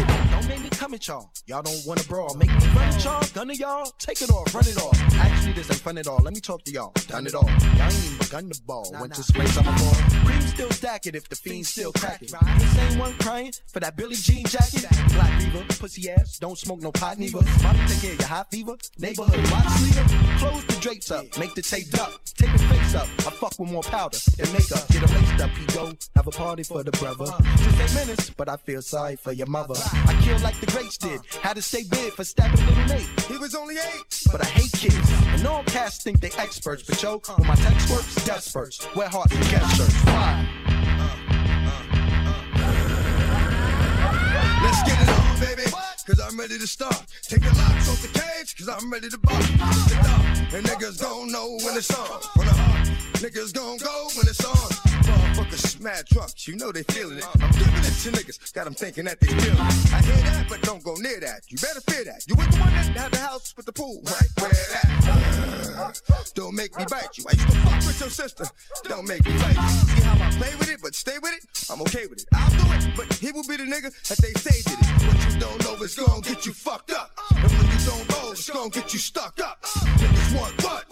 Don't make me come at y'all. Y'all don't wanna brawl. Make me run at y'all, gun at y'all, take it off, run it off. Actually, this ain't fun at all. Let me talk to y'all. Done it all. Y'all ain't even begun the ball. Went to space, I'm a ball. Cream still stack it if the fiends still crack it. The same one crying for that Billy Jean jacket. Black fever, pussy ass, don't smoke no pot neither. Mommy take care of your hot fever. Neighborhood watch sleeper. Close the drapes up, make the tape duck. Take the face up. I fuck with more powder and makeup. Get a laced up, he go. Have a party for the brother. Just eight minutes, but I feel sorry for your mother. I kill like the greats did. Had to stay big for stabbing little Nate. He was only eight. But I hate kids. And all cats think they experts. But yo, when my text works, death spurts. Wear hearts and get shirts. Why? Let's get it on, baby. Cause I'm ready to start. Take the locks off the cage, cause I'm ready to. It's the dark, and niggas gon' know when it's on. When the heart, niggas gon' go when it's on. Motherfuckers mad drunks, you know they feeling it. I'm giving it to niggas, got them thinking that they feeling it. I hear that, but don't go near that. You better fear that. You ain't the one that had the house with the pool, right? Where that? Don't make me bite you. I used to fuck with your sister. Don't make me fight you. See how I play with it, but stay with it? I'm okay with it. I'll do it, but he will be the nigga that they say did it. What you don't know is gonna get you fucked up. And when you don't know, it's gonna get you stuck up. Niggas want what?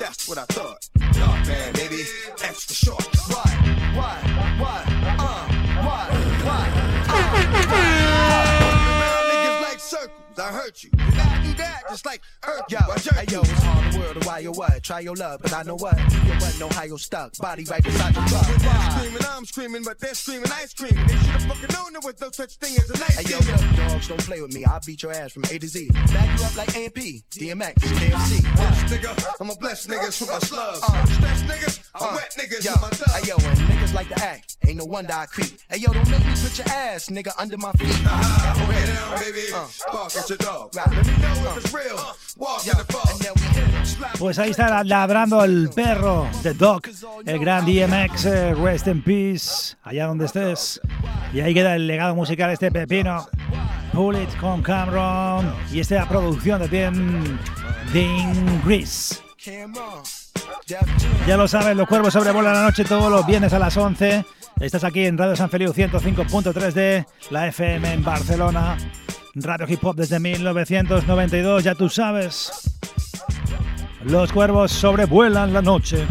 That's what I thought. Dark man, baby. extra short. Why? What? What? uh, What? What? uh. I hurt you. And I do that just like Hercules. Yo, jerk hey yo, it's hard the world, why you what? Try your love, but I know what? You wasn't Ohio stuck, body right beside your. When they're screaming, I'm screaming, but they're screaming ice cream. They should have fucking known there was no such thing as a nice Hey yo, look, dogs, don't play with me. I'll beat your ass from A to Z. Back you up like AMP, DMX, KFC. Blessed nigga, I'm a blessed niggas with my slugs. Uh. Stress niggas, I'm Uh, wet niggas yo, with my thugs. Hey yo, when niggas like to act, ain't no wonder I creep. Hey yo, don't make me put your ass, nigga, under my feet. Go Get ahead. down, baby. Uh. Bark Pues ahí está ladrando el perro de Doc, el gran DMX, eh, rest in peace, allá donde estés. Y ahí queda el legado musical este pepino. Pull It con Cameron y esta producción de Tim Dean Jam. Ya lo sabes, los cuervos sobrevuelan la noche todos los viernes a las 11. Estás aquí en Radio San Feliu 105.3 de la FM en Barcelona. Radio Hip Hop desde 1992, ya tú sabes. Los cuervos sobrevuelan la noche.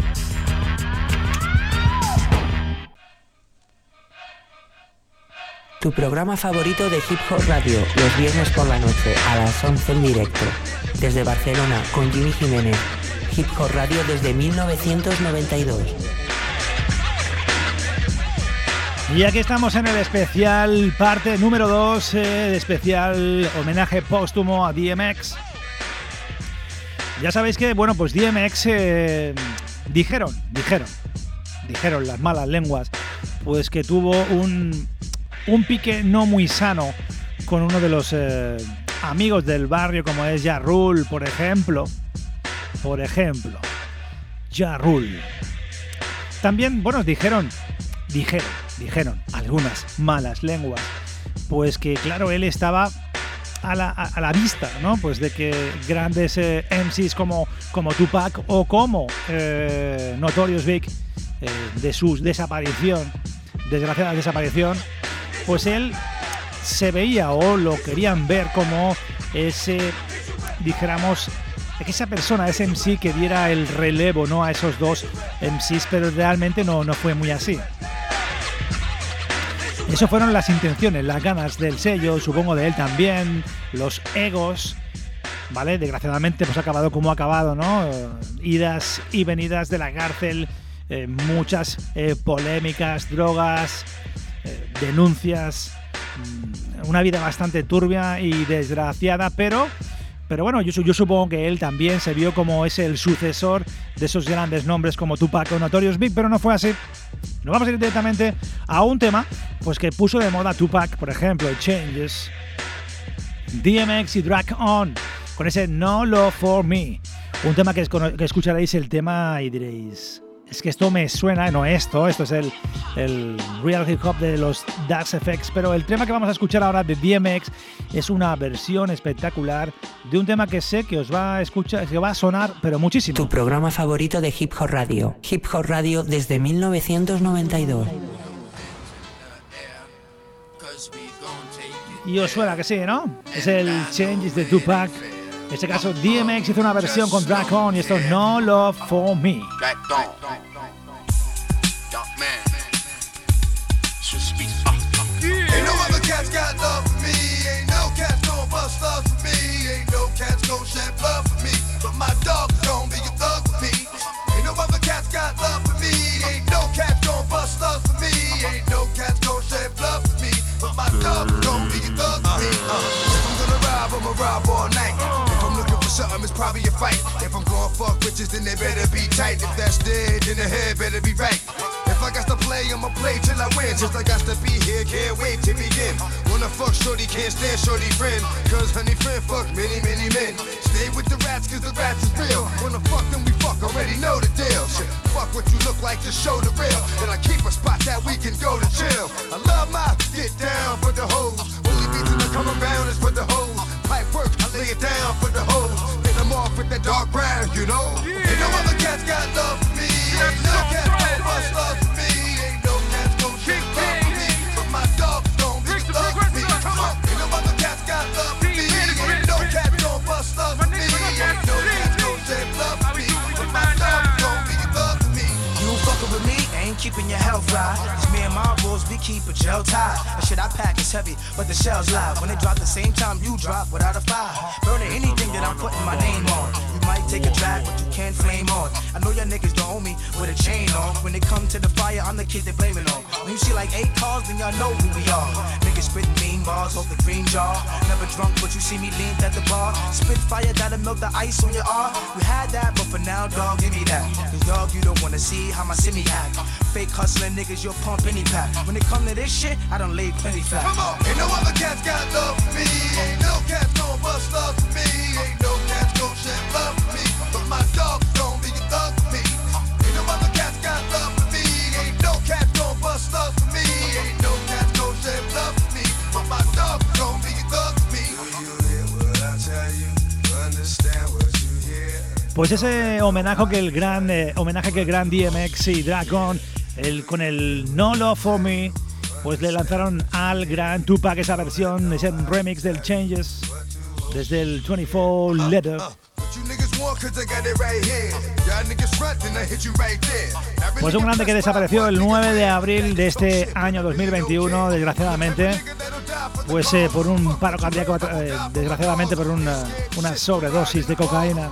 Tu programa favorito de Hip Hop Radio, los viernes por la noche a las 11 en directo. Desde Barcelona con Jimmy Jiménez. Hip Hop Radio desde 1992. Y aquí estamos en el especial parte número 2, de especial homenaje póstumo a DMX. Ya sabéis que, bueno, pues DMX eh, dijeron, dijeron, dijeron las malas lenguas, pues que tuvo un, un pique no muy sano con uno de los eh, amigos del barrio, como es Ja Rule, por ejemplo. Por ejemplo, Ja Rule. También, bueno, dijeron, dijeron, dijeron algunas malas lenguas, pues que claro, él estaba a la, a- la vista, ¿no? Pues de que grandes eh, MCs como, como Tupac o como eh, Notorious Big, eh, de su desaparición, desgraciada desaparición, pues él se veía o lo querían ver como ese, dijéramos, esa persona, ese MC que diera el relevo ¿no? a esos dos MCs, pero realmente no, no fue muy así. Eso fueron las intenciones, las ganas del sello, supongo de él también, los egos, ¿vale? Desgraciadamente pues ha acabado como ha acabado, ¿no? Eh, Idas y venidas de la cárcel eh, muchas eh, polémicas, drogas, denuncias, mm, una vida bastante turbia y desgraciada, pero pero bueno, yo, supongo que él también se vio como es el sucesor de esos grandes nombres como Tupac o Notorious Big, pero no fue así. Nos vamos a ir directamente a un tema pues que puso de moda Tupac, por ejemplo, Changes, DMX y Drag On, con ese No Love For Me. Un tema que, que escucharéis el tema y diréis, es que esto me suena, no esto, esto es el, el Real Hip Hop de los Dax Effects, pero el tema que vamos a escuchar ahora de DMX es una versión espectacular de un tema que sé que os va a escuchar, que va a sonar, pero muchísimo. Tu programa favorito de Hip Hop Radio. Hip Hop Radio desde 1992. Y os suena que sí, ¿no? Es el Changes de Tupac. En este caso, DMX hizo una versión con Dracon y esto es No Love For Me. Ain't no cats gon' shed blood for me. But my dog gon' be thug for me. Uh, probably a fight. If I'm going fuck bitches, then they better be tight. If that's dead, then the head better be right. If I got to play, I'ma play till I win. Just I got to be here, can't wait to begin. Wanna fuck shorty, can't stand shorty friend. Cause honey friend fuck many, many men. Stay with the rats, cause the rats is real. Wanna fuck them, we fuck, already know the deal. Shit, fuck what you look like, just show the real. And I keep a spot that we can go to chill. I love my get down for the hoes. Only reason I come around is for the hoes. Pipe work, I lay it down you know. Ain't no other cats got love for me. Ain't no cats gon' bust love for me. Ain't no cats gon' shit love for me. But my dog's gon' be the love for me. Ain't no other cats got love for me. Ain't no cats gon' bust love for me. Ain't no cats gon' shed love for me. But my dog's gon' be the love for me. You fucking with me, ain't keeping your health right. Boys, we keep a gel tie. The shit I pack is heavy, but the shell's live. When they drop the same time you drop without a fire. Burning anything that I'm putting my name on. You might take a drag, but you can't flame on. I know your niggas don't own me with a chain on. When they come to the fire, I'm the kid they blame it on. When you see like eight cars, then y'all know who we are. Niggas spitting mean bars off the green jar. Never drunk, but you see me leaned at the bar. Spit fire that'll melt the ice on your arm. You had that, but for now, dog, give me that. Cause dog, you don't wanna see how my simi act. Fake hustling niggas, you'll pump any pack. When it come to this shit, I don't lay plenty fat. Come on, ain't no other cats got love for me. Ain't no cats gon' bust love for me. Pues ese homenaje que el gran eh, homenaje que el gran DMX y Dragon con el No Love For Me pues le lanzaron al gran Tupac esa versión, ese remix del Changes desde el 24 Letter. Pues un grande que desapareció el 9 de abril de este año 2021, desgraciadamente, pues eh, por un paro cardíaco, eh, desgraciadamente por una, una sobredosis de cocaína.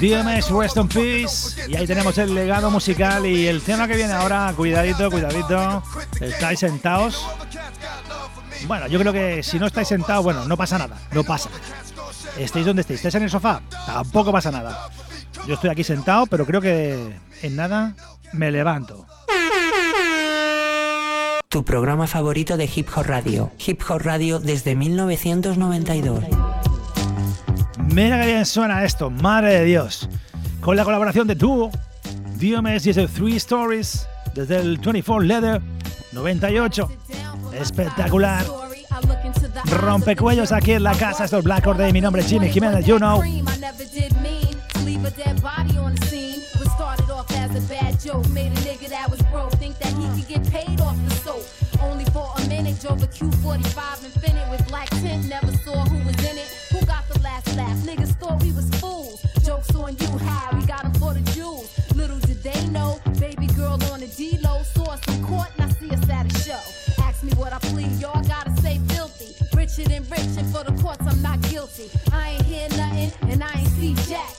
DMX Rest in Peace. y ahí tenemos el legado musical y el tema que viene ahora, cuidadito, cuidadito, estáis sentados. Bueno, yo creo que si no estáis sentados, bueno, no pasa nada, no pasa. Estéis donde estéis, estáis en el sofá, tampoco pasa nada. Yo estoy aquí sentado, pero creo que en nada me levanto. Tu programa favorito de Hip Hop Radio. Hip Hop Radio desde 1992. Mira que bien suena esto, madre de Dios. Con la colaboración de Duo, DMX y ese Three Stories desde el 24 Leather 98. Espectacular. Rompecuellos aquí en la casa, esto es Black Or Day. Mi nombre es Jimmy Jiménez, you know. I never did mean to leave a dead body on the scene. What started off as a bad joke made a nigga that was broke think that he could get paid off the soap. Only for a minute, drove a Q45 Infinite with black tint. Never saw who was in it. Who got the last laugh? Niggas thought we was fools. Jokes on you, how we got 'em for the jewels. Little did they know, baby girl on the D-Lo saw us in court Plead, y'all gotta say filthy. Richer than rich, and for the courts I'm not guilty. I ain't hear nothing and I ain't see jack,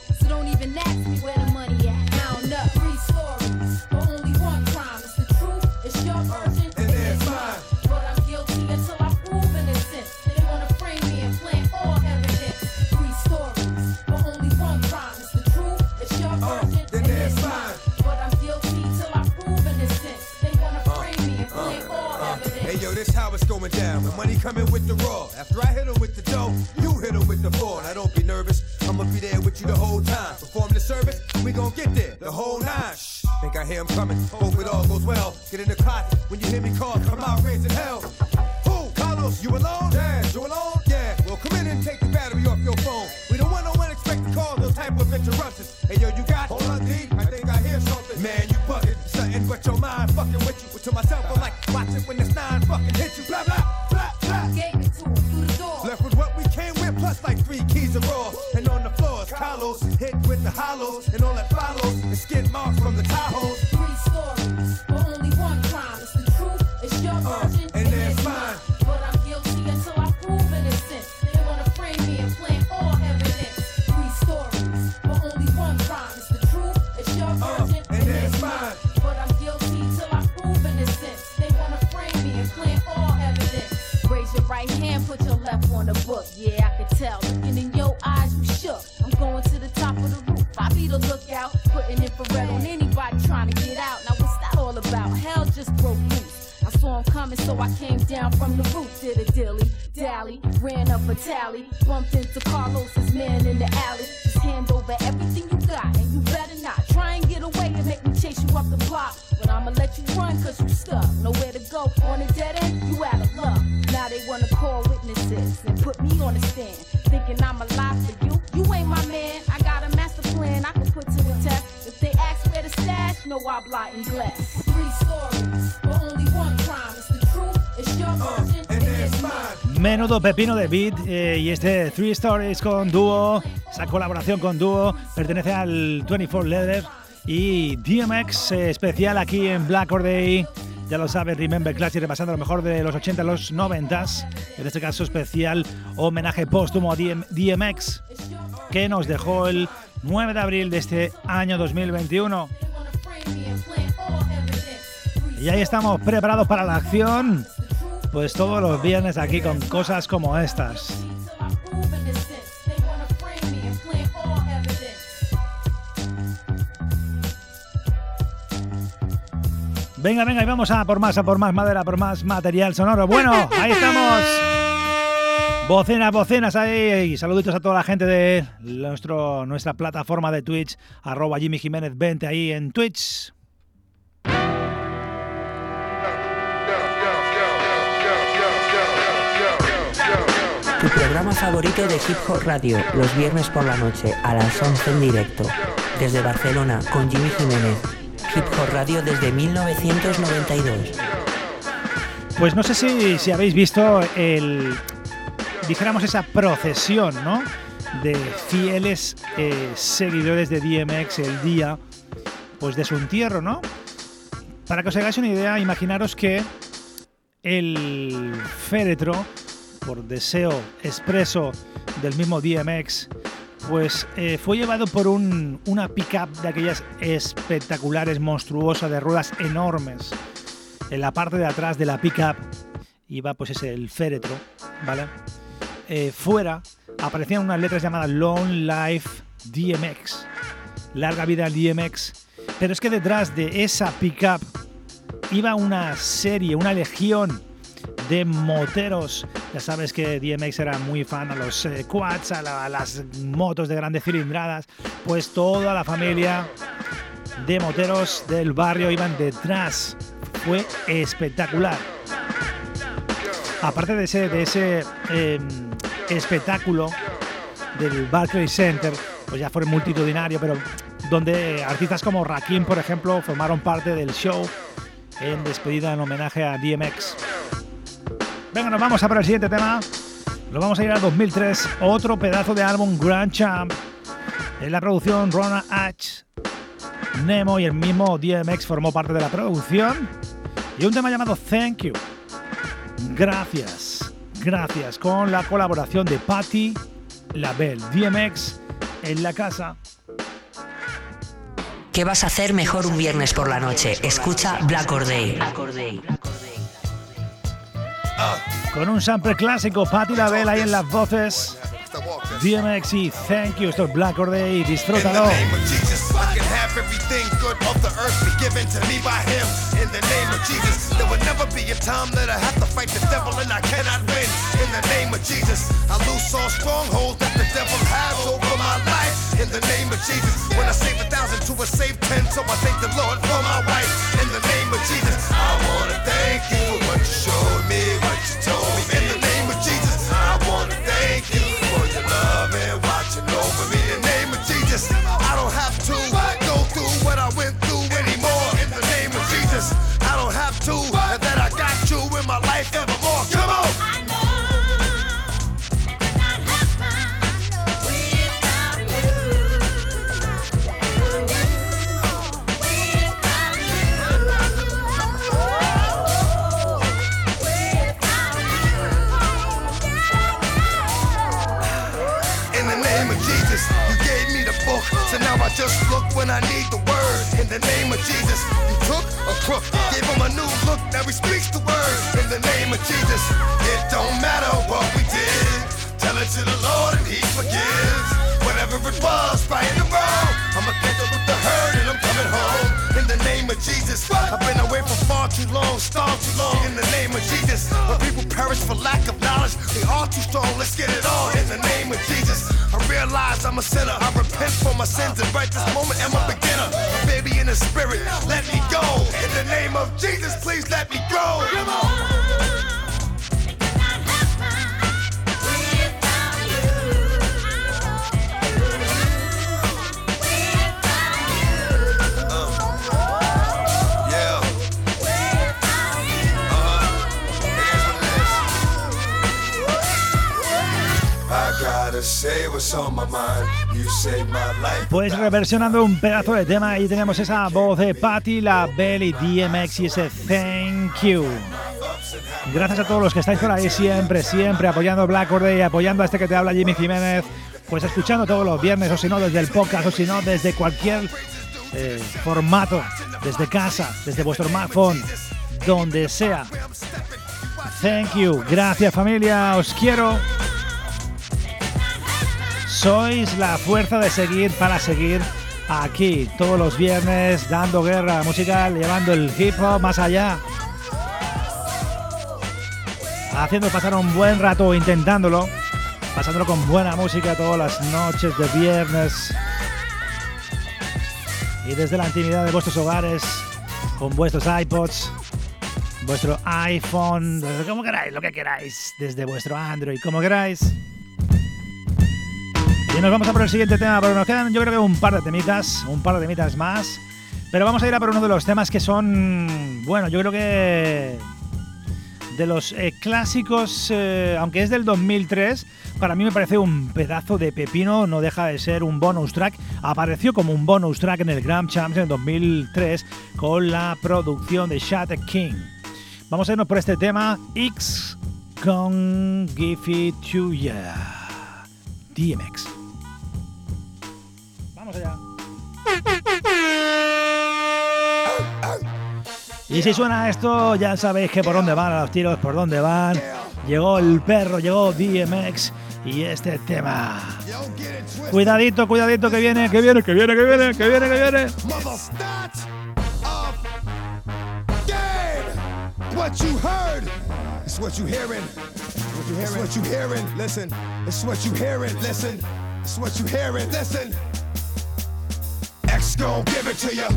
going down. Money coming with the raw. After I hit 'em with the dough, you hit 'em with the four. Now don't be nervous. I'ma be there with you the whole time. Perform the service, we gon' get there the whole nine. Shh, think I hear 'em coming. Hope it all goes well. Get in the closet when you hear me call. Come out raising hell. Who? Carlos, you alone? Yeah, you alone? Yeah. Well, come in and take the battery off your phone. We don't want no unexpected calls, those type of interruptions. Hey yo, you got? Hold on, D. I think I hear something. Man, you bugging. Something but your mind fucking with you. To myself, from the Tahoes. Up a tally, bumped pepino de beat eh, y este Three Stories con dúo, esa colaboración con dúo pertenece al 24 Leather y DMX eh, especial aquí en Black Or Day. Ya lo sabes, Remember Classic repasando lo mejor de los 80 y los 90. En este caso especial homenaje póstumo a DM DMX que nos dejó el 9 de abril de este año 2021. Y ahí estamos preparados para la acción. Pues todos los viernes aquí con cosas como estas. Venga, venga, y vamos a por más, a por más madera, por más material sonoro. Bueno, ahí estamos. Bocenas, bocenas ahí. Saluditos a toda la gente de nuestro, nuestra plataforma de Twitch, arroba Jimmy Jiménez 20 ahí en Twitch. Tu programa favorito de Hip Hop Radio, los viernes por la noche, a las 11 en directo. Desde Barcelona, con Jimmy Jiménez. Hip Hop Radio desde 1992. Pues no sé si, si habéis visto el, dijéramos esa procesión, ¿no? De fieles eh, seguidores de DMX el día, pues de su entierro, ¿no? Para que os hagáis una idea, imaginaros que el féretro, por deseo expreso del mismo DMX, pues eh, fue llevado por un, una pickup de aquellas espectaculares, monstruosas, de ruedas enormes. En la parte de atrás de la pickup iba pues ese el féretro, ¿vale? Eh, fuera aparecían unas letras llamadas Long Life DMX, larga vida al DMX. Pero es que detrás de esa pickup iba una serie, una legión de moteros. Ya sabes que DMX era muy fan a los eh, quads, a, la- a las motos de grandes cilindradas. Pues toda la familia de moteros del barrio iban detrás. Fue espectacular. Aparte de ese, de ese eh, espectáculo del Barclays Center, pues ya fue multitudinario, pero donde artistas como Rakim, por ejemplo, formaron parte del show en despedida en homenaje a DMX. Venga, nos vamos a por el siguiente tema. Nos vamos a ir al 2003, otro pedazo de álbum Grand Champ. En la producción Rona H. Nemo y el mismo DMX formó parte de la producción. Y un tema llamado Thank You. Gracias, gracias, con la colaboración de Patty LaBelle, DMX en la casa. ¿Qué vas a hacer mejor un viernes por la noche? Escucha Black or Day. Con un sample clásico, Patti LaBelle ahí en las voces. DMX y Thank You, esto es Black or Day, disfrútalo. Given to me by him. In the name of Jesus, there will never be a time that I have to fight the devil and I cannot win. In the name of Jesus, I all strongholds that the devil has over my life. In the name of Jesus, when I save a thousand to a save ten, so I thank the Lord for my wife. In the name of Jesus, I wanna thank you for what you showed me, H2 when I need the word. In the name of Jesus, you took a crook, gave him a new look, now he speaks the word. In the name of Jesus, it don't matter what we did, tell it to the Lord and he forgives. Whatever it was, right or wrong, I'ma get up with the herd and I'm coming home. In the name of Jesus, I've been away for far too long, starved too long. In the name of Jesus, but people perish for lack of knowledge. They are too strong, let's get it on. In the name of Jesus, I'm a sinner. I repent for my sins and right this moment am a beginner. A baby in the spirit, let me go. In the name of Jesus, please let me go. Come on. Pues reversionando un pedazo de tema y tenemos esa voz de Patti, la Belly DMX y ese Thank You. Gracias a todos los que estáis por ahí siempre, siempre apoyando Black Or Day, apoyando a este que te habla Jimmy Jiménez, pues escuchando todos los viernes o si no desde el podcast o si no desde cualquier eh, formato, desde casa, desde vuestro smartphone, donde sea. Thank you, gracias familia, os quiero. Sois la fuerza de seguir para seguir aquí todos los viernes dando guerra musical, llevando el hip hop más allá. Haciendo pasar un buen rato, intentándolo, pasándolo con buena música todas las noches de viernes. Y desde la intimidad de vuestros hogares, con vuestros iPods, vuestro iPhone, como queráis, lo que queráis, desde vuestro Android, como queráis. Y nos vamos a por el siguiente tema, pero nos quedan yo creo que un par de temitas, un par de temitas más. Pero vamos a ir a por uno de los temas que son, bueno, yo creo que de los eh, clásicos, eh, aunque es del 2003, para mí me parece un pedazo de pepino, no deja de ser un bonus track. Apareció como un bonus track en el Grand Champs en 2003 con la producción de Shatter King. Vamos a irnos por este tema, X con Give It To Ya, DMX. Vamos allá. Y si suena esto, ya sabéis que por dónde van a los tiros, por dónde van. Llegó el perro, llegó DMX y este tema. Cuidadito, cuidadito que viene, que viene, que viene, que viene, que viene, que viene. What you heard is what you hearing. What you hearing? It's what you hearing. Listen. It's what you hearing. Listen. It's what you hearing. Listen. X gon' give it to you.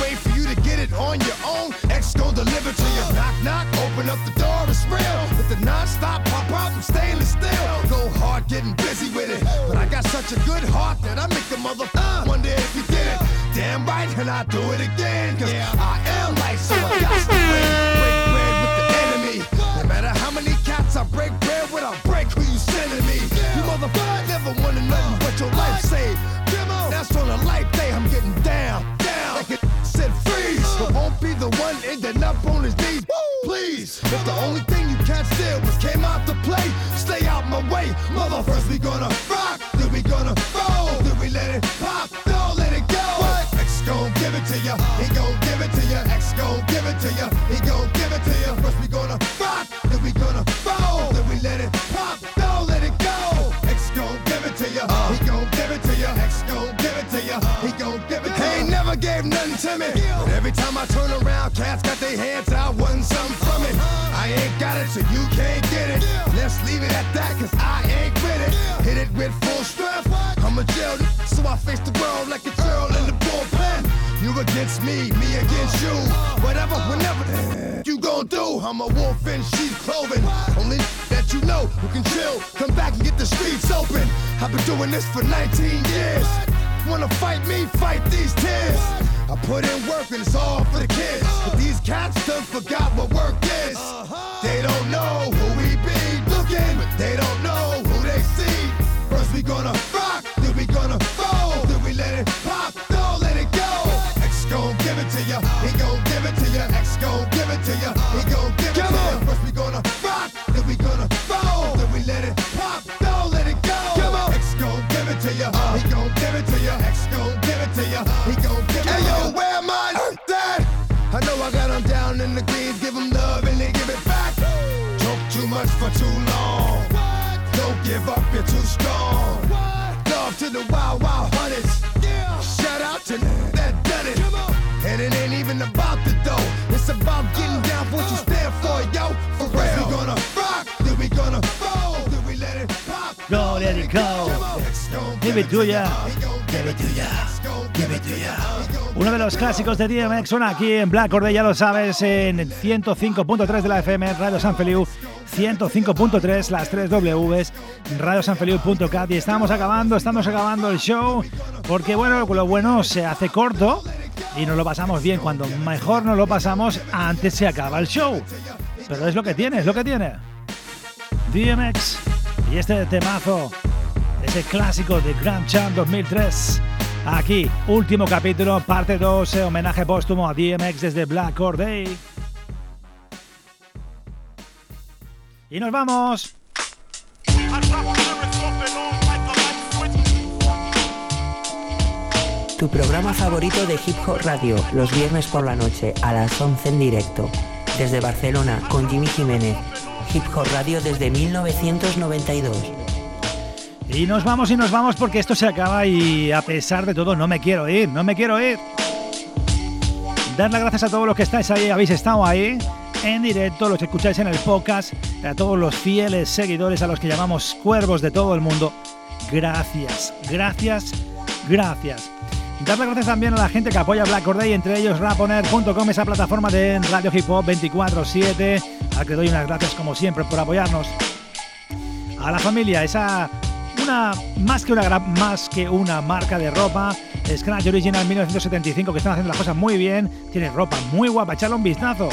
Wait for you to get it on your own. X gon' deliver to you. Knock, knock, open up the door, it's real. With the non-stop pop out, I'm stainless steel. Go hard, getting busy with it. But I got such a good heart that I make a mother uh, wonder if you did it. Damn right, and I do it again. Cause I am life, so I got to win. Break bread with the enemy. No matter how many cats I break bread with, I'll break who you sending me. You motherfucker never wanted nothing but your life saved. That's on a life then up on his knees. Please, if the only thing you can't steal was came out to play, stay out my way. Mother, first we gonna rock, then we gonna roll, then we let it pop, don't let it go. What? X gon' give it to ya, he gon' give it to ya. X gon' give it to ya, he gon' give it to ya. First we gonna rock, then we gonna roll, then we let it pop. Timid. But every time I turn around, cats got their hands out, wanting something from it. I ain't got it, so you can't get it. Let's leave it at that, cause I ain't with it. Hit it with full strength. I'm a jail, so I face the world like a girl in the bullpen. You against me, me against you. Whatever, whenever you gon' do. I'm a wolf in sheep's clothing. Only that you know who can chill. Come back and get the streets open. I've been doing this for 19 years. Wanna fight me? Fight these tears. I put in work and it's all for the kids. But these cats done forgot what work is. They don't know who we be looking, but they don't know who they see. First we gonna rock, Give it to ya. Give it to ya. Give it to ya. Uno de los clásicos de DMX suena aquí en Black Order, ya lo sabes, en 105.3 de la FM, Radio San Feliu, 105.3, las 3 Ws, radiosanfeliu.cat. Y estamos acabando, estamos acabando el show, porque bueno, lo bueno se hace corto y nos lo pasamos bien. Cuando mejor nos lo pasamos, antes se acaba el show. Pero es lo que tiene, es lo que tiene. DMX y este temazo, ese clásico de Grand Champ 2003. Aquí, último capítulo, parte 2, eh, homenaje póstumo a DMX desde Black Or Day. Y nos vamos. Tu programa favorito de Hip Hop Radio, los viernes por la noche a las 11 en directo. Desde Barcelona con Jimmy Jiménez. Hip Hop Radio desde 1992. Y nos vamos y nos vamos porque esto se acaba y a pesar de todo no me quiero ir, no me quiero ir. Dar las gracias a todos los que estáis ahí, habéis estado ahí en directo, los que escucháis en el podcast, a todos los fieles seguidores a los que llamamos cuervos de todo el mundo. Gracias, gracias, gracias. Dar las gracias también a la gente que apoya Black Or Day, entre ellos raponer.com, esa plataforma de Radio Hip Hop 24-7, al que doy unas gracias como siempre por apoyarnos. A la familia, esa más que una más que una marca de ropa, Scratch Original 1975, que están haciendo las cosas muy bien, tienen ropa muy guapa, echarle un vistazo.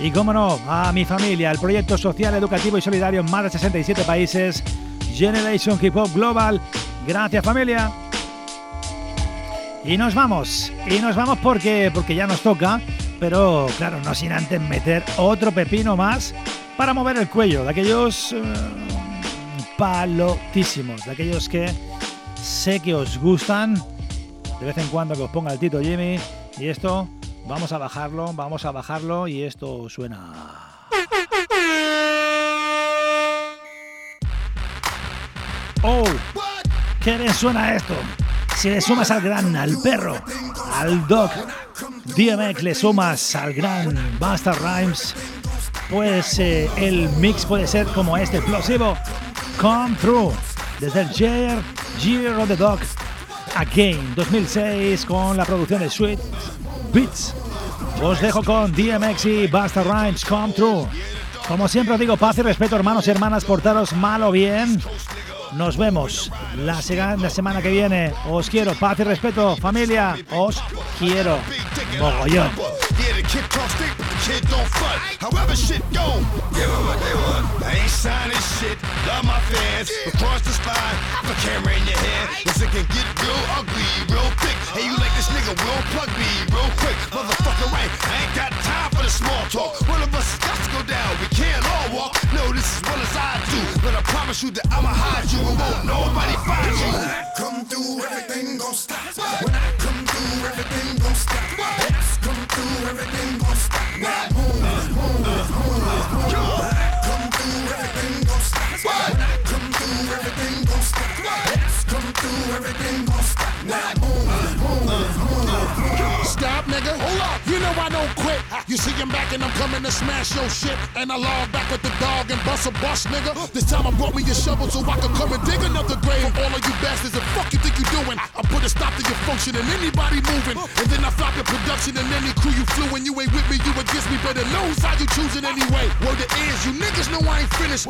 Y cómo no, a mi familia, el proyecto social, educativo y solidario en más de 67 países, Generation Hip Hop Global. Gracias familia. Y nos vamos, y nos vamos porque, porque ya nos toca, pero claro, no sin antes meter otro pepino más para mover el cuello, de aquellos eh, palotísimos, de aquellos que sé que os gustan, de vez en cuando que os ponga el Tito Jimmy, y esto vamos a bajarlo, vamos a bajarlo, y esto suena... ¡Oh! ¿Qué le suena esto? Si le sumas al gran, al perro, al Doc, DMX, le sumas al gran Busta Rhymes, pues el mix puede ser como este explosivo, Come Through, desde el Year, Year of the Dog, Again, 2006, con la producción de Sweet Beats. Os dejo con DMX y Busta Rhymes, Come Through. Como siempre os digo, paz y respeto, hermanos y hermanas, portaros mal o bien. Nos vemos la, la semana que viene. Os quiero, paz y respeto, familia. Os quiero. Mogollón. Kid talk stick, but the kid don't front. However shit go, give 'em what they want. I ain't signing shit, love my fans. Across the slide, put a camera in your hand. Cause it can get real ugly, real thick. Hey, you like this nigga, will plug me real quick. Motherfucker, right, I ain't got time for the small talk. One of us has got to go down, we can't all walk. No, this is well as I do. But I promise you that I'ma hide you and won't nobody find you. When I come through, everything gon' stop. When I come through, everything gon' stop. Through, everything gon' stop. Now come through, everything gon' stop. I come through, everything stop. X come through, everything stop. Now move. I'm back and I'm coming to smash your shit. And I log back with the dog and bust a bust, nigga. This time I brought me a shovel so I can come and dig another grave. For all of you bastards, the fuck you think you're doing? I put a stop to your function and anybody moving. And then I flop your production and any crew you flew. in. you ain't with me, you against me. Better lose how you choosing anyway. Word it is, you niggas know I ain't finished.